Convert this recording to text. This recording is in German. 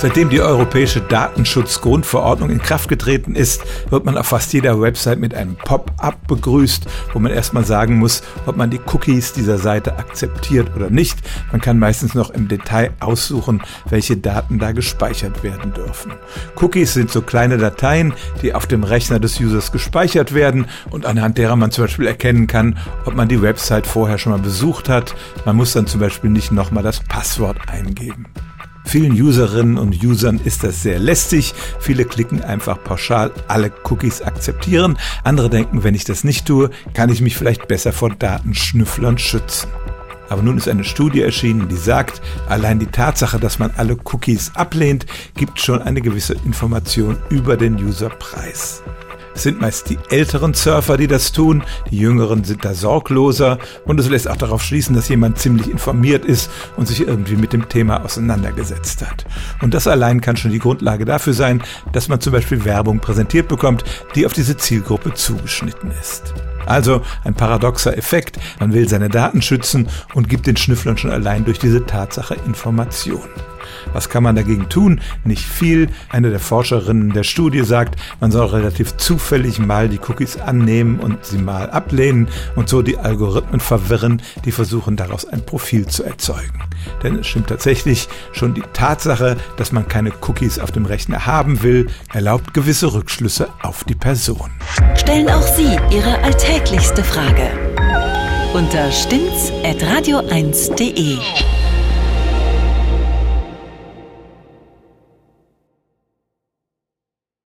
Seitdem die Europäische Datenschutzgrundverordnung in Kraft getreten ist, wird man auf fast jeder Website mit einem Pop-up begrüßt, wo man erstmal sagen muss, ob man die Cookies dieser Seite akzeptiert oder nicht. Man kann meistens noch im Detail aussuchen, welche Daten da gespeichert werden dürfen. Cookies sind so kleine Dateien, die auf dem Rechner des Users gespeichert werden und anhand derer man zum Beispiel erkennen kann, ob man die Website vorher schon mal besucht hat. Man muss dann zum Beispiel nicht nochmal das Passwort eingeben. Vielen Userinnen und Usern ist das sehr lästig. Viele klicken einfach pauschal alle Cookies akzeptieren. Andere denken, wenn ich das nicht tue, kann ich mich vielleicht besser vor Datenschnüfflern schützen. Aber nun ist eine Studie erschienen, die sagt, allein die Tatsache, dass man alle Cookies ablehnt, gibt schon eine gewisse Information über den Userpreis. Sind meist die älteren Surfer, die das tun, die jüngeren sind da sorgloser und es lässt auch darauf schließen, dass jemand ziemlich informiert ist und sich irgendwie mit dem Thema auseinandergesetzt hat. Und das allein kann schon die Grundlage dafür sein, dass man zum Beispiel Werbung präsentiert bekommt, die auf diese Zielgruppe zugeschnitten ist. Also ein paradoxer Effekt, man will seine Daten schützen und gibt den Schnüfflern schon allein durch diese Tatsache Informationen. Was kann man dagegen tun? Nicht viel. Eine der Forscherinnen der Studie sagt, man soll relativ zufällig mal die Cookies annehmen und sie mal ablehnen und so die Algorithmen verwirren, die versuchen daraus ein Profil zu erzeugen. Denn es stimmt tatsächlich, schon die Tatsache, dass man keine Cookies auf dem Rechner haben will, erlaubt gewisse Rückschlüsse auf die Person. Stellen auch Sie Ihre alltäglichste Frage unter stimmt's at radio1.de.